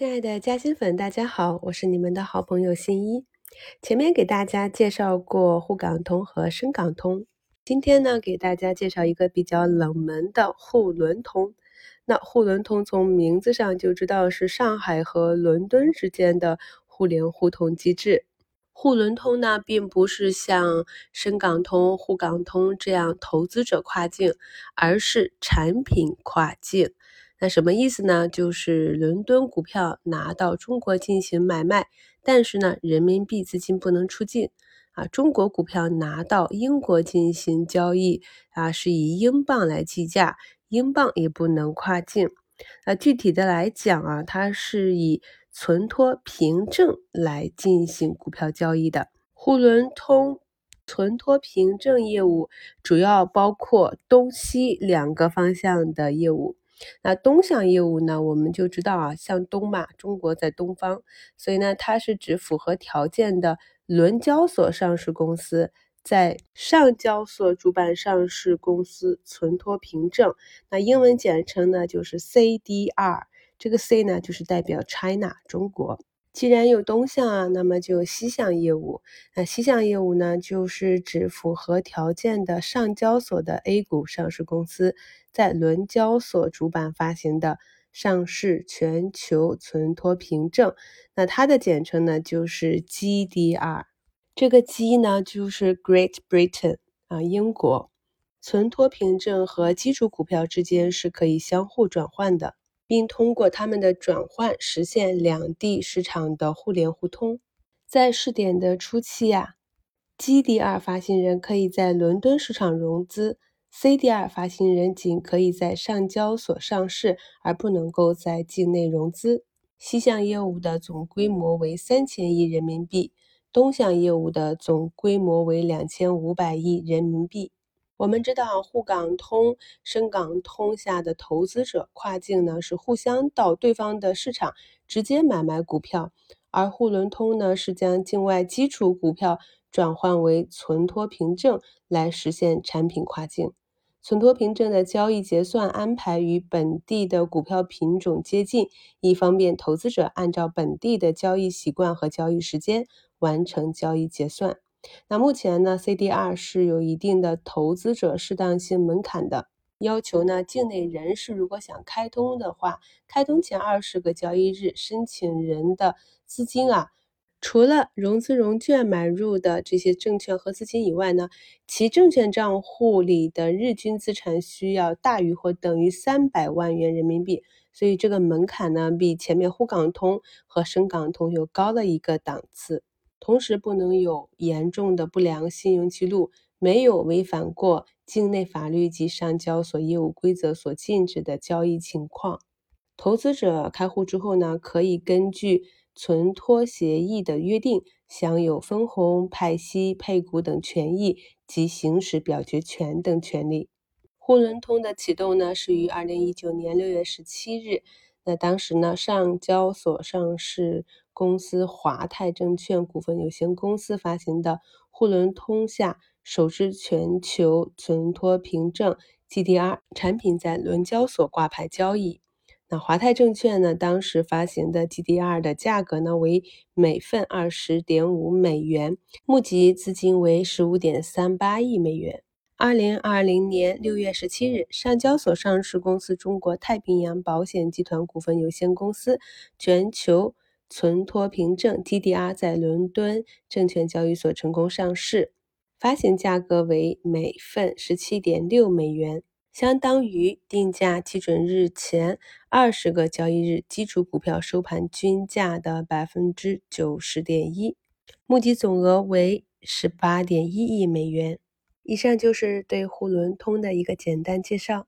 亲爱的嘉兴粉，大家好，我是你们的好朋友新一。前面给大家介绍过沪港通和深港通，今天呢给大家介绍一个比较冷门的沪伦通。那沪伦通从名字上就知道是上海和伦敦之间的互联互通机制。沪伦通呢，并不是像深港通、沪港通这样投资者跨境，而是产品跨境。那什么意思呢？就是伦敦股票拿到中国进行买卖，但是呢，人民币资金不能出境啊。中国股票拿到英国进行交易啊，是以英镑来计价，英镑也不能跨境。那具体的来讲啊，它是以存托凭证来进行股票交易的。沪伦通存托凭证业务主要包括东西两个方向的业务。那东向业务呢，我们就知道啊，向东嘛，中国在东方，所以呢，它是指符合条件的伦交所上市公司在上交所主板上市公司存托凭证，那英文简称呢就是 CDR，这个 C 呢就是代表 China 中国。既然有东向啊，那么就有西向业务。那西向业务呢，就是指符合条件的上交所的 A 股上市公司在伦交所主板发行的上市全球存托凭证。那它的简称呢，就是 GDR。这个 G 呢，就是 Great Britain 啊，英国。存托凭证和基础股票之间是可以相互转换的。并通过他们的转换实现两地市场的互联互通。在试点的初期呀，GDR 发行人可以在伦敦市场融资，CDR 发行人仅可以在上交所上市，而不能够在境内融资。西向业务的总规模为三千亿人民币，东向业务的总规模为两千五百亿人民币。我们知道沪港通、深港通下的投资者跨境呢，是互相到对方的市场直接买卖股票，而沪伦通呢是将境外基础股票转换为存托凭证来实现产品跨境。存托凭证的交易结算安排与本地的股票品种接近，以方便投资者按照本地的交易习惯和交易时间完成交易结算。那目前呢，CDR 是有一定的投资者适当性门槛的要求呢。境内人士如果想开通的话，开通前二十个交易日，申请人的资金啊，除了融资融券买入的这些证券和资金以外呢，其证券账户里的日均资产需要大于或等于三百万元人民币。所以这个门槛呢，比前面沪港通和深港通又高了一个档次。同时不能有严重的不良信用记录，没有违反过境内法律及上交所业务规则所禁止的交易情况。投资者开户之后呢，可以根据存托协议的约定，享有分红、派息、配股等权益及行使表决权等权利。沪伦通的启动呢，是于二零一九年六月十七日。那当时呢，上交所上市。公司华泰证券股份有限公司发行的沪伦通下首支全球存托凭证 GDR 产品在伦交所挂牌交易。那华泰证券呢，当时发行的 GDR 的价格呢为每份二十点五美元，募集资金为十五点三八亿美元。二零二零年六月十七日，上交所上市公司中国太平洋保险集团股份有限公司全球。存托凭证 TDR 在伦敦证券交易所成功上市，发行价格为每份十七点六美元，相当于定价基准日前二十个交易日基础股票收盘均价的百分之九十点一，募集总额为十八点一亿美元。以上就是对沪伦通的一个简单介绍。